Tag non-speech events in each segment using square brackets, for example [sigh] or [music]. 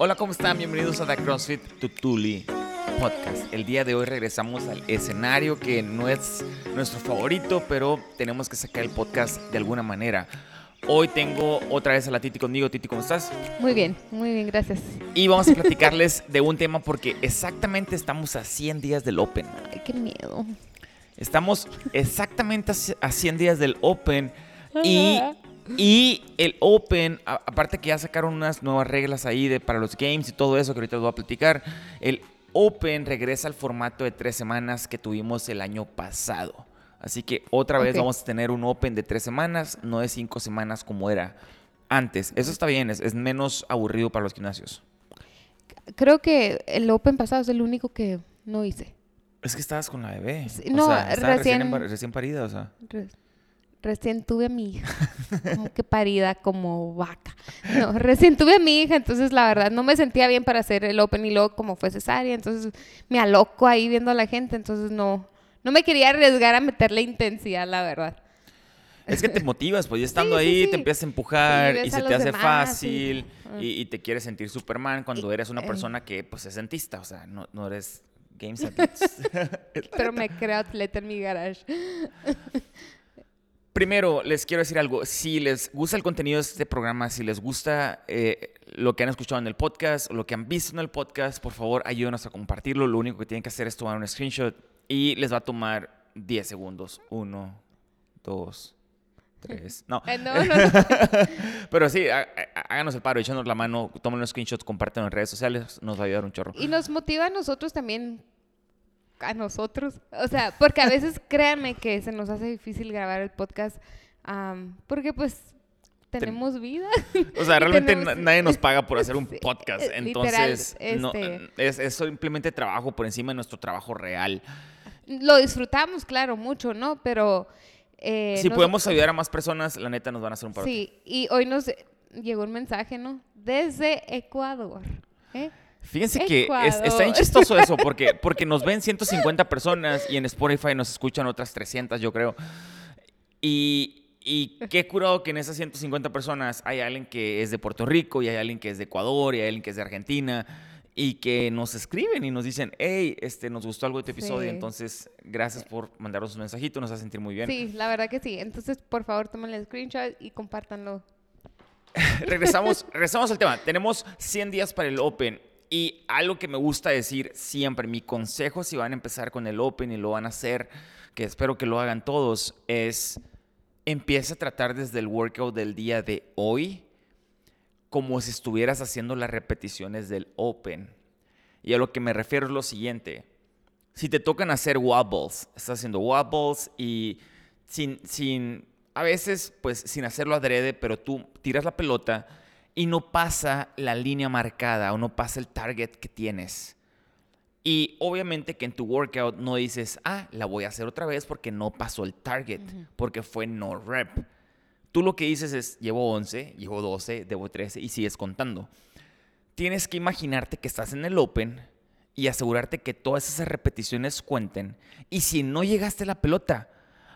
Hola, ¿cómo están? Bienvenidos a The CrossFit Tutuli Podcast. El día de hoy regresamos al escenario que no es nuestro favorito, pero tenemos que sacar el podcast de alguna manera. Hoy tengo otra vez a la Titi conmigo. Titi, ¿cómo estás? Muy bien, muy bien, gracias. Y vamos a platicarles [laughs] de un tema porque exactamente estamos a 100 días del Open. Ay, qué miedo. Estamos exactamente a 100 días del Open y, [laughs] y el Open, a- aparte que ya sacaron unas nuevas reglas ahí de, para los games y todo eso que ahorita les voy a platicar, el Open regresa al formato de tres semanas que tuvimos el año pasado. Así que otra vez vamos a tener un Open de tres semanas, no de cinco semanas como era antes. Eso está bien, es, es menos aburrido para los gimnasios. Creo que el Open pasado es el único que no hice. Es que estabas con la bebé. Sí, o no, sea, estaba recién, recién- parida, o sea. Recién tuve a mi hija. Como que parida como vaca. No, [laughs] recién tuve a mi hija, entonces la verdad no me sentía bien para hacer el Open y luego como fue cesárea, entonces me aloco ahí viendo a la gente, entonces no, no me quería arriesgar a meterle intensidad, la verdad. Es que te motivas, pues ya estando Sí, ahí sí. te empiezas a empujar y se te hace demás fácil y- te quieres sentir Superman cuando Y- eres una eh. persona que pues es dentista, o sea, no, no eres Games. [laughs] [laughs] Pero me creo atleta en mi garage. Primero, les quiero decir algo. Si les gusta el contenido de este programa, si les gusta eh, lo que han escuchado en el podcast o lo que han visto en el podcast, por favor, ayúdenos a compartirlo. Lo único que tienen que hacer es tomar un screenshot y les va a tomar 10 segundos. Uno, dos, tres. No. [laughs] Eh, no, no, no. [laughs] Pero sí, há- há- háganos el paro, échanos la mano, tomen los screenshots, compártanlo en redes sociales, nos va a ayudar un chorro. Y nos motiva a nosotros también, a nosotros. O sea, porque a veces [laughs] créanme que se nos hace difícil grabar el podcast porque pues tenemos vida. O sea, [laughs] realmente tenemos- [laughs] nadie nos paga por hacer un podcast, eh, literal, entonces no, este- es, es simplemente trabajo por encima de nuestro trabajo real. Lo disfrutamos, claro, mucho, ¿no? Pero... eh, si nos- podemos ayudar a más personas, la neta nos van a hacer un paro. Sí, y hoy nos llegó un mensaje, ¿no? Desde Ecuador. ¿eh? Fíjense que es- está bien Ecuador. chistoso eso, porque, [laughs] porque nos ven 150 personas y en Spotify nos escuchan otras 300, yo creo. Y, y qué curado que en esas 150 personas hay alguien que es de Puerto Rico y hay alguien que es de Ecuador y hay alguien que es de Argentina y que nos escriben y nos dicen, hey, este, nos gustó algo de episodio, Sí. entonces gracias por mandarnos un mensajito, nos hace sentir muy bien. Sí, la verdad que sí. Entonces, por favor, tomen el screenshot y compártanlo. [laughs] regresamos, regresamos al tema. Tenemos 100 días para el Open. Y algo que me gusta decir siempre, mi consejo si van a empezar con el Open y lo van a hacer, que espero que lo hagan todos, es empieza a tratar desde el workout del día de hoy como si estuvieras haciendo las repeticiones del Open. Y a lo que me refiero es lo siguiente. Si te tocan hacer wobbles, estás haciendo wobbles y sin, sin, a veces pues sin hacerlo adrede, pero tú tiras la pelota y no pasa la línea marcada o no pasa el target que tienes. Y obviamente que en tu workout no dices, ah, la voy a hacer otra vez porque no pasó el target, porque fue no rep. Tú lo que dices es, llevo 11, llevo 12, debo 13 y sigues contando. Tienes que imaginarte que estás en el Open y asegurarte que todas esas repeticiones cuenten. Y si no llegaste a la pelota,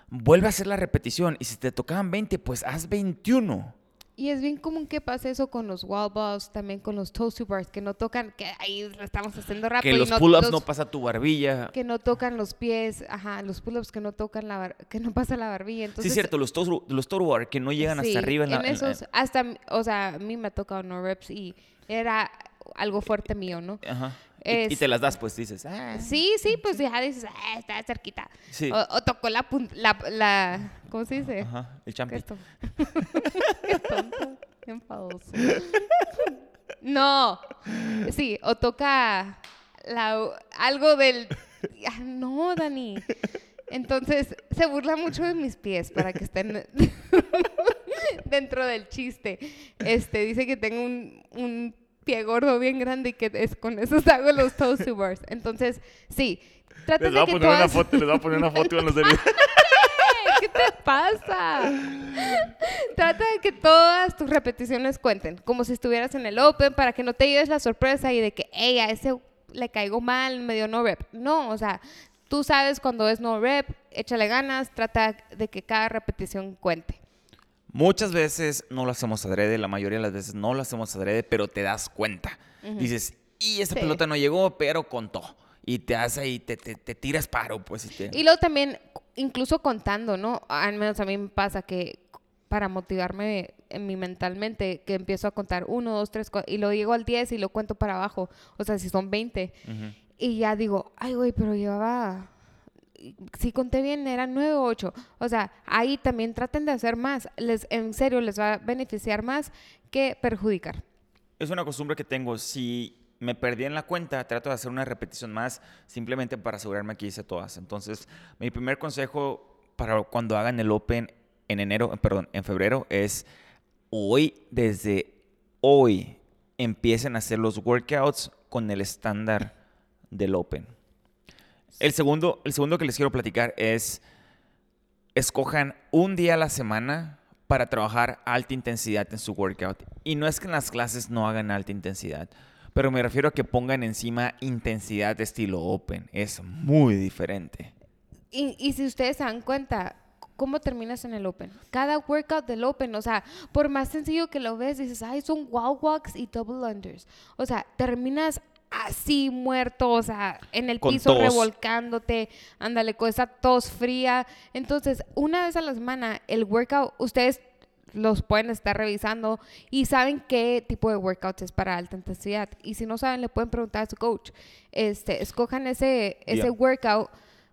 vuelve a hacer la repetición. Y si te tocaban 20, pues haz 21. Y es bien común que pase eso con los wall balls, también con los toasty bars, que no tocan, que ahí lo estamos haciendo rápido. Que los no- pull-ups los- no pasa tu barbilla. Que no tocan los pies, ajá, los pull-ups que no tocan la bar- que no pasa la barbilla. sí, Entonces, es cierto, los los toe bar que no llegan sí, hasta arriba en la... en- en- esos, hasta, o sea, a mí me ha tocado no reps y era algo fuerte mío, ¿no? Ajá. Y, te las das, pues dices, ah, Sí, sí, pues ya dices, ah, está cerquita. Sí. O, o tocó la, la, la, ¿cómo se dice? Ajá, el ¿Qué champi. [laughs] Qué tonto. Qué enfadoso. No. Sí, o toca la, algo del... Ah, No, Dani. Entonces, se burla mucho de mis pies para que estén [laughs] dentro del chiste. Este, dice que tengo un, un pie gordo bien grande y que es, con esos hago los bars. Entonces, sí. Trata Les de que poner una todas- foto, les voy a poner una foto en los de [laughs] ¿Qué te pasa? Trata de que todas tus repeticiones cuenten, como si estuvieras en el Open, para que no te lleves la sorpresa y de que, hey, a ese le caigo mal, me dio no rep. No, o sea, tú sabes cuando es no rep, échale ganas, trata de que cada repetición cuente. Muchas veces no lo hacemos adrede, la mayoría de las veces no lo hacemos adrede, pero te das cuenta. Dices, y esa Sí. pelota no llegó, pero contó. Y te hace y te, te, te tiras paro, pues. y te- Y luego también, incluso contando, ¿no? Al menos a mí me pasa que para motivarme en mi mentalmente, que empiezo a contar uno, dos, tres, cuatro, y lo llego al 10 y lo cuento para abajo. O sea, si son 20. Ujú. Y ya digo, ay, güey, pero llevaba. Si conté bien, eran 9 o 8. O sea, ahí también traten de hacer más. Les, en serio, les va a beneficiar más que perjudicar. Es una costumbre que tengo. Si me perdí en la cuenta, trato de hacer una repetición más simplemente para asegurarme que hice todas. Entonces, mi primer consejo para cuando hagan el Open en enero, perdón, en febrero es hoy, desde hoy, empiecen a hacer los workouts con el estándar del Open. El segundo, el segundo que les quiero platicar es escojan un día a la semana para trabajar alta intensidad en su workout. Y no es que en las clases no hagan alta intensidad, pero me refiero a que pongan encima intensidad de estilo open. Es muy diferente. Y, si ustedes se dan cuenta, ¿cómo terminas en el Open? Cada workout del Open, o sea, por más sencillo que lo ves, dices, ay, son wow walks y double unders. O sea, terminas así muerto, o sea, en el Con piso tos. revolcándote, ándale, con esa tos fría. Entonces, una vez a la semana, el workout, ustedes los pueden estar revisando y saben qué tipo de workouts es para alta intensidad. Y si no saben, le pueden preguntar a su coach. Este, escojan ese, ese Yeah. workout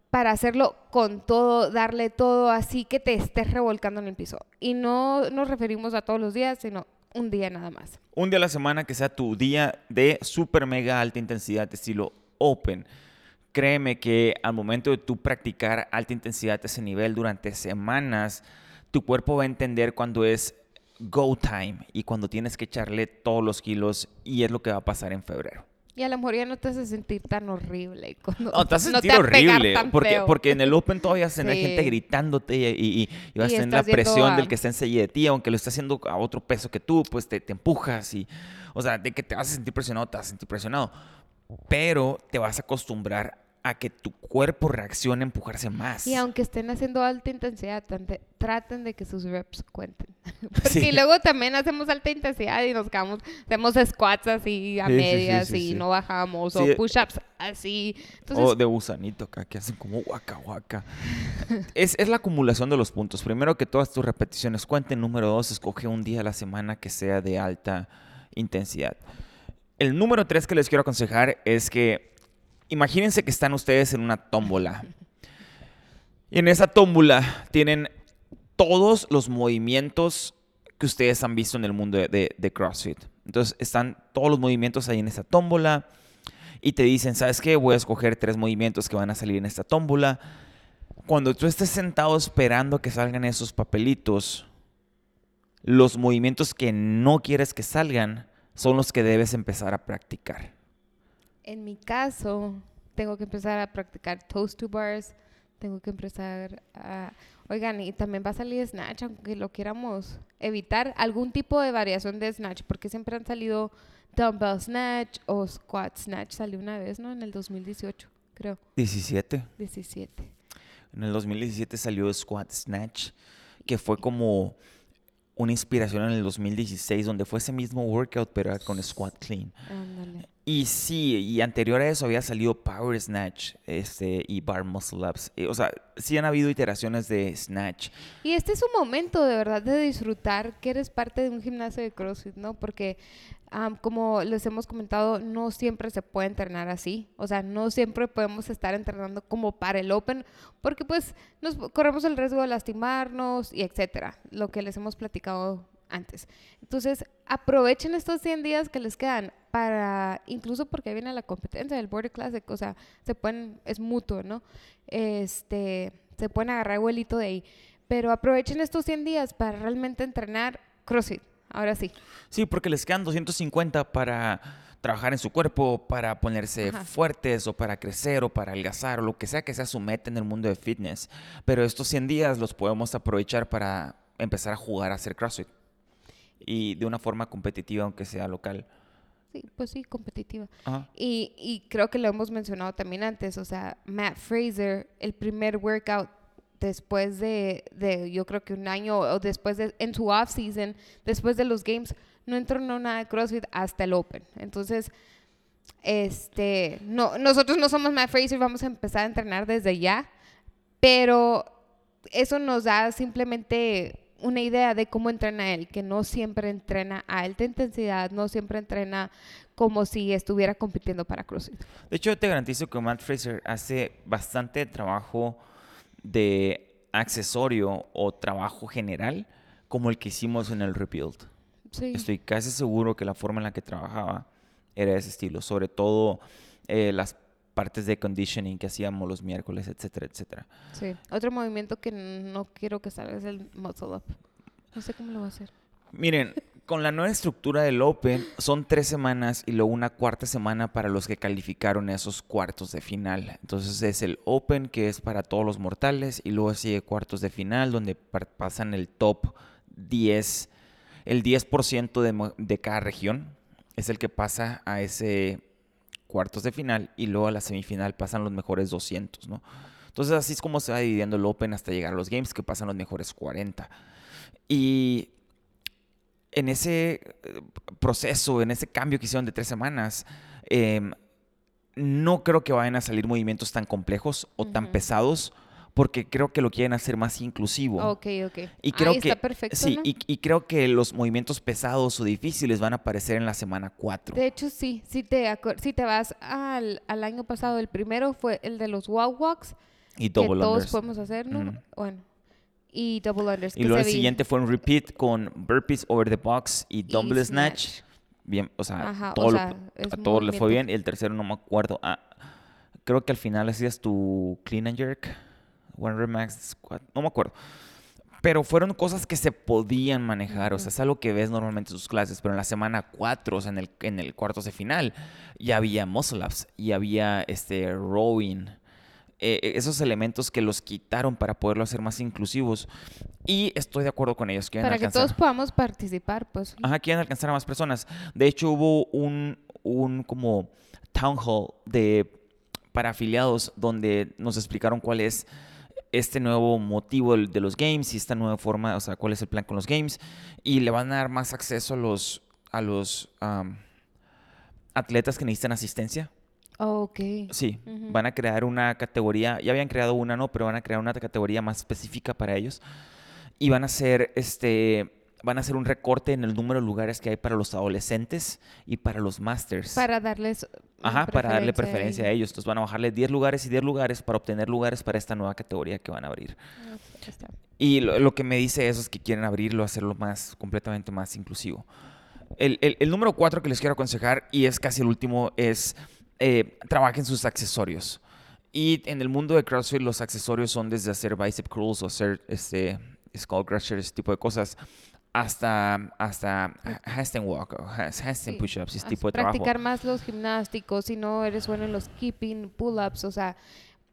para hacerlo con todo, darle todo así que te estés revolcando en el piso. Y no nos referimos a todos los días, sino un día nada más. Un día a la semana que sea tu día de super mega alta intensidad estilo open. Créeme que al momento de tú practicar alta intensidad a ese nivel durante semanas, tu cuerpo va a entender cuando es go time y cuando tienes que echarle todos los kilos y es lo que va a pasar en febrero. Y a lo mejor ya no te hace sentir tan horrible. cuando- No, te no sentir a pegar horrible. Porque, feo. porque en el Open todavía tener Sí. gente gritándote y, y- y- y vas a tener la presión a- del que está enseguida de ti, aunque lo está haciendo a otro peso que tú, pues te, te empujas y, o sea, de que te vas a sentir presionado, te vas a sentir presionado. Pero te vas a acostumbrar a que tu cuerpo reaccione a empujarse más. Y aunque estén haciendo alta intensidad, traten de que sus reps cuenten. [laughs] Porque Sí. luego también hacemos alta intensidad y nos quedamos, hacemos squats así a Sí, medias sí, y no bajamos, o push-ups así. Entonces, o de gusanito acá, que hacen como guaca, guaca. es, es la acumulación de los puntos. Primero que todas tus repeticiones cuenten. Número dos, escoge un día a la semana que sea de alta intensidad. El número tres que les quiero aconsejar es que imagínense que están ustedes en una tómbola. Y en esa tómbola tienen todos los movimientos que ustedes han visto en el mundo de, CrossFit. Entonces están todos los movimientos ahí en esa tómbola y te dicen, ¿sabes qué? Voy a escoger tres movimientos que van a salir en esta tómbola. Cuando tú estés sentado esperando que salgan esos papelitos, los movimientos que no quieres que salgan son los que debes empezar a practicar. en mi caso, tengo que empezar a practicar toast to bars, tengo que empezar a... Oigan, y también va a salir snatch, aunque lo queramos evitar, algún tipo de variación de snatch, porque siempre han salido dumbbell snatch o squat snatch, salió una vez, ¿no? En el 2018, creo, 17. 17. En el 2017 salió Squat Snatch, que fue como una inspiración en el 2016, donde fue ese mismo workout, pero era con Squat Clean. Ándale. Y sí, y anterior a eso había salido Power Snatch este, y Bar Muscle Ups. O sea, sí han habido iteraciones de Snatch. Y este es un momento de verdad de disfrutar que eres parte de un gimnasio de CrossFit, ¿no? Porque am, como les hemos comentado, no siempre se puede entrenar así. O sea, no siempre podemos estar entrenando como para el Open, porque pues nos corremos el riesgo de lastimarnos y etcétera, lo que les hemos platicado antes. Entonces, aprovechen estos 100 días que les quedan para, incluso porque viene la competencia del Border Classic, o sea, se pueden, es mutuo, ¿no? Este, se pueden agarrar vuelito de ahí. Pero aprovechen estos 100 días para realmente entrenar CrossFit. Ahora sí. Sí, porque les quedan 250 para trabajar en su cuerpo, para ponerse Ajá. fuertes o para crecer o para adelgazar o lo que sea que sea su meta en el mundo de fitness. Pero estos 100 días los podemos aprovechar para empezar a jugar a hacer CrossFit. Y de una forma competitiva, aunque sea local. Sí, pues sí, competitiva. Ajá. Y, y creo que lo hemos mencionado también antes, o sea, Matt Fraser, el primer workout después de, de, yo creo que un año o después de, en su off season, después de los games, no entrenó nada de CrossFit hasta el Open. Entonces, este, no, nosotros no somos Matt Fraser, vamos a empezar a entrenar desde ya, pero eso nos da simplemente una idea de cómo entrena él, que no siempre entrena a alta intensidad, no siempre entrena como si estuviera compitiendo para CrossFit. De hecho, te garantizo que Matt Fraser hace bastante trabajo de accesorio o trabajo general como el que hicimos en el Rebuild. Sí. Estoy casi seguro que la forma en la que trabajaba era ese estilo, sobre todo eh, las partes de conditioning que hacíamos los miércoles, etcétera, etcétera. Sí. Otro movimiento que no quiero que salga es el muscle up. No sé cómo lo voy a hacer. Miren, con la nueva estructura del Open son tres semanas y luego una cuarta semana para los que calificaron esos cuartos de final. Entonces es el Open que es para todos los mortales y luego sigue cuartos de final donde pasan el top 10, el 10% de, de cada región es el que pasa a ese cuartos de final y luego a la semifinal pasan los mejores 200, ¿no? Entonces así es como se va dividiendo el Open hasta llegar a los Games que pasan los mejores 40. Y en ese eh, proceso, en ese cambio que hicieron de tres semanas, em, no creo que vayan a salir movimientos tan complejos o tan pesados porque creo que lo quieren hacer más inclusivo. Ok, ok. Y creo que, está perfecto. Sí, y, creo que los movimientos pesados o difíciles van a aparecer en la semana 4. De hecho, sí. Si te, si te vas al, al año pasado, el primero fue el de los wall walks. Y que todos podemos hacer, ¿no? Bueno. Y double unders. Y luego el siguiente fue un repeat con burpees over the box y dumbbell snatch. Bien, o sea, todo a todos le fue bien. Y el tercero no me acuerdo. Ah, creo que al final hacías tu clean and jerk. One Remax no me acuerdo. Pero fueron cosas que se podían manejar, o sea, es algo que ves normalmente en sus clases, pero en la semana 4, o sea, en el, en el cuartos de final, ya había muscle ups, y había este rowing, eh, eh, esos elementos que los quitaron para poderlo hacer más inclusivos. Y estoy de acuerdo con ellos. Para que todos podamos participar, pues. Ajá, quieren alcanzar a más personas. De hecho, hubo un, un como town hall de, para afiliados donde nos explicaron cuál es este nuevo motivo de los games y esta nueva forma, o sea, cuál es el plan con los games. Y le van a dar más acceso a los, a los atletas que necesitan asistencia. Oh, ok. Sí, van a crear una categoría, ya habían creado una, ¿no? Pero van a crear una categoría más específica para ellos. Y van a hacer este van a hacer un recorte en el número de lugares que hay para los adolescentes y para los masters. Para darles. Ajá, para darle preferencia a ellos. Entonces van a bajarle 10 lugares y 10 lugares para obtener lugares para esta nueva categoría que van a abrir. Y lo, que me dice eso es que quieren abrirlo, hacerlo más, completamente más inclusivo. El, el, número 4 que les quiero aconsejar, y es casi el último, es eh, trabajen sus accesorios. Y en el mundo de CrossFit los accesorios son desde hacer bicep curls o hacer este, skull crushers, ese tipo de cosas hasta, hasta handstand walk, handstand push-ups, ese tipo de trabajo. Practicar más los gimnásticos, si no eres bueno en los keeping, pull-ups, o sea,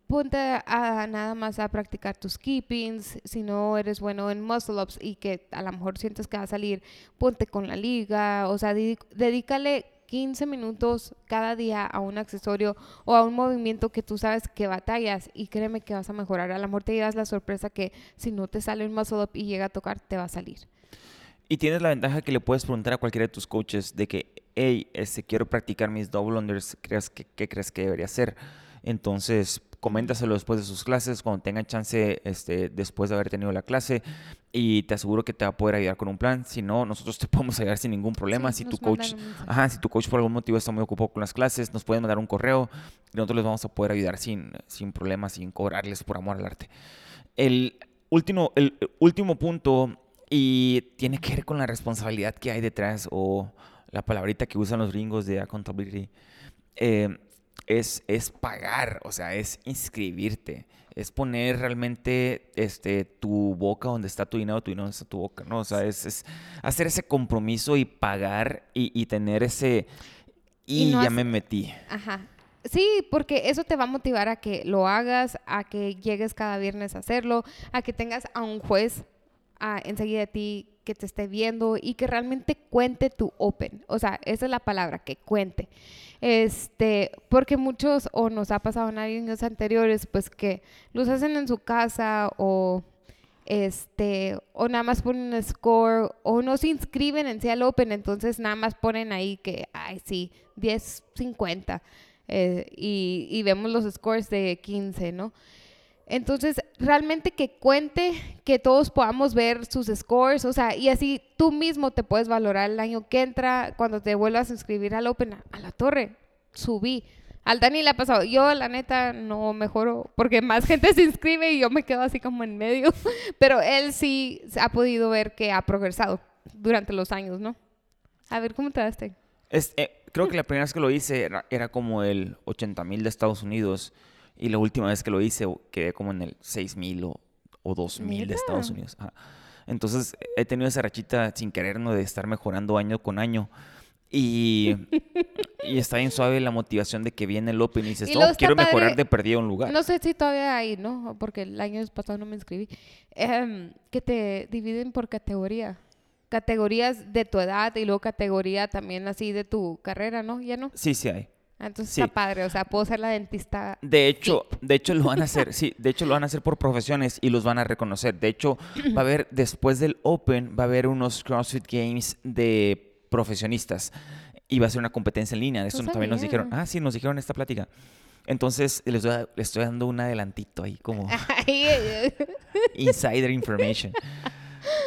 ponte a, nada más a practicar tus keepings, si no eres bueno en muscle-ups y que a lo mejor sientes que va a salir, ponte con la liga, o sea, dedícale 15 minutos cada día a un accesorio o a un movimiento que tú sabes que batallas y créeme que vas a mejorar. A lo mejor te llevas la sorpresa que si no te sale un muscle up y llega a tocar, te va a salir. Y tienes la ventaja que le puedes preguntar a cualquiera de tus coaches de que, hey, este, quiero practicar mis double unders, ¿crees que, ¿qué crees que debería hacer? Entonces, coméntaselo después de sus clases, cuando tengan chance, este, después de haber tenido la clase, y te aseguro que te va a poder ayudar con un plan. Si no, nosotros [laughs] te podemos ayudar sin ningún problema. si tu coach, ajá, si tu coach por algún motivo está muy ocupado con las clases, nos pueden mandar un correo y nosotros les vamos a poder ayudar sin, sin problemas, sin cobrarles por amor al arte. El último, el último punto y tiene que ver con la responsabilidad que hay detrás o la palabrita que usan los gringos de accountability. Eh, es, es pagar, o sea, es inscribirte, es poner realmente este, tu boca donde está tu dinero, tu dinero donde está tu boca, ¿no? O sea, es, hacer ese compromiso y pagar y, tener ese... Y, ya me metí. Ajá. Sí, porque eso te va a motivar a que lo hagas, a que llegues cada viernes a hacerlo, a que tengas a un juez enseguida de ti que te esté viendo y que realmente cuente tu open. O sea, esa es la palabra, que cuente. Este, porque muchos, o nos ha pasado en años anteriores, pues que los hacen en su casa o este, o nada más ponen un score, o no se inscriben en Cial Open, entonces nada más ponen ahí que, ay, sí, 10, 50, eh, y, y, vemos los scores de 15, ¿no? Entonces, realmente que cuente, que todos podamos ver sus scores, o sea, y así tú mismo te puedes valorar el año que entra, cuando te vuelvas a inscribir al Open, a la torre, subí. Al Dani le ha pasado. Yo, la neta, no mejoro porque más gente se inscribe y yo me quedo así como en medio. [laughs] Pero él sí ha podido ver que ha progresado durante los años, ¿no? A ver, ¿cómo te daste? Eh, creo que la primera vez que lo hice era, como el 80 mil de Estados Unidos y la última vez que lo hice quedé como en el 6 mil o, o 2 mil de Estados Unidos. Entonces he tenido esa rachita sin querer, ¿no? De estar mejorando año con año. Y, y, está bien suave la motivación de que viene el Open y dices, no, quiero mejorar de perdido un lugar. No sé si todavía hay, ¿no? Porque el año pasado no me inscribí. Em, que te dividen por categoría. Categorías de tu edad y luego categoría también así de tu carrera, ¿no? ¿Ya no? Sí, sí hay. Entonces está padre, o sea, puedo ser la dentista. De hecho, de hecho lo van a hacer, sí, de hecho lo van a hacer por profesiones y los van a reconocer. De hecho, va a haber después del Open va a haber unos CrossFit Games de profesionistas. Iba a ser una competencia en línea. Eso también nos dijeron. Ah, sí, nos dijeron esta plática. Entonces, les, estoy dando un adelantito ahí, como [laughs] insider information. [laughs]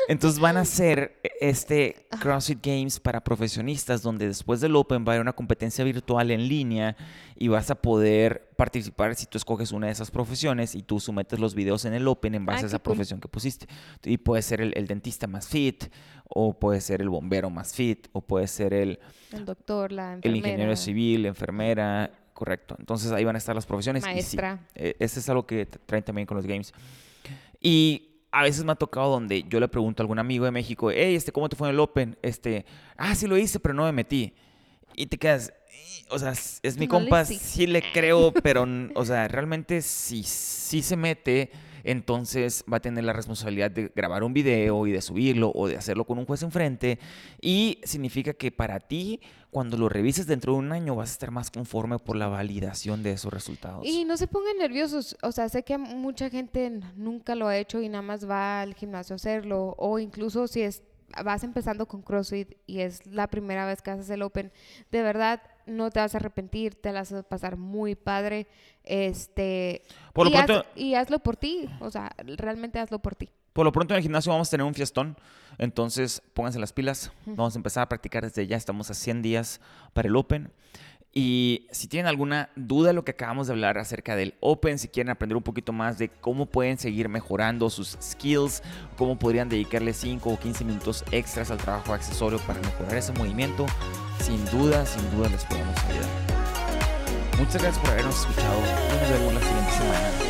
Entonces van a hacer este CrossFit Games para profesionistas, donde después del Open va a haber una competencia virtual en línea y vas a poder participar si tú escoges una de esas profesiones y tú sometes los videos en el Open en base a esa profesión que pusiste. Y puede ser el, dentista más fit, o puede ser el bombero más fit, o puede ser el... El doctor, la enfermera. El ingeniero civil, enfermera, correcto. Entonces ahí van a estar las profesiones. Maestra. Y sí, ese es algo que traen también con los games. Y a veces me ha tocado donde yo le pregunto a algún amigo de México, hey, este, ¿cómo te fue en el Open? Este, ah, sí lo hice, pero no me metí. Y te quedas, o sea, es mi compa, sí le creo, pero, o sea, realmente si sí se mete, entonces va a tener la responsabilidad de grabar un video y de subirlo o de hacerlo con un juez enfrente. Y significa que para ti, cuando lo revises dentro de un año, vas a estar más conforme por la validación de esos resultados. Y no se pongan nerviosos. O sea, sé que mucha gente nunca lo ha hecho y nada más va al gimnasio a hacerlo. O incluso si es vas empezando con CrossFit y es la primera vez que haces el Open, de verdad no te vas a arrepentir, te la vas a pasar muy padre. Este, por lo y, pronto, y hazlo por ti, o sea, realmente hazlo por ti. Por lo pronto en el gimnasio vamos a tener un fiestón, entonces pónganse las pilas, vamos a empezar a practicar desde ya, estamos a 100 días para el Open. Y si tienen alguna duda de lo que acabamos de hablar acerca del Open, si quieren aprender un poquito más de cómo pueden seguir mejorando sus skills, cómo podrían dedicarle 5 o 15 minutos extras al trabajo accesorio para mejorar ese movimiento, sin duda, sin duda les podemos ayudar. Muchas gracias por habernos escuchado nos vemos la siguiente semana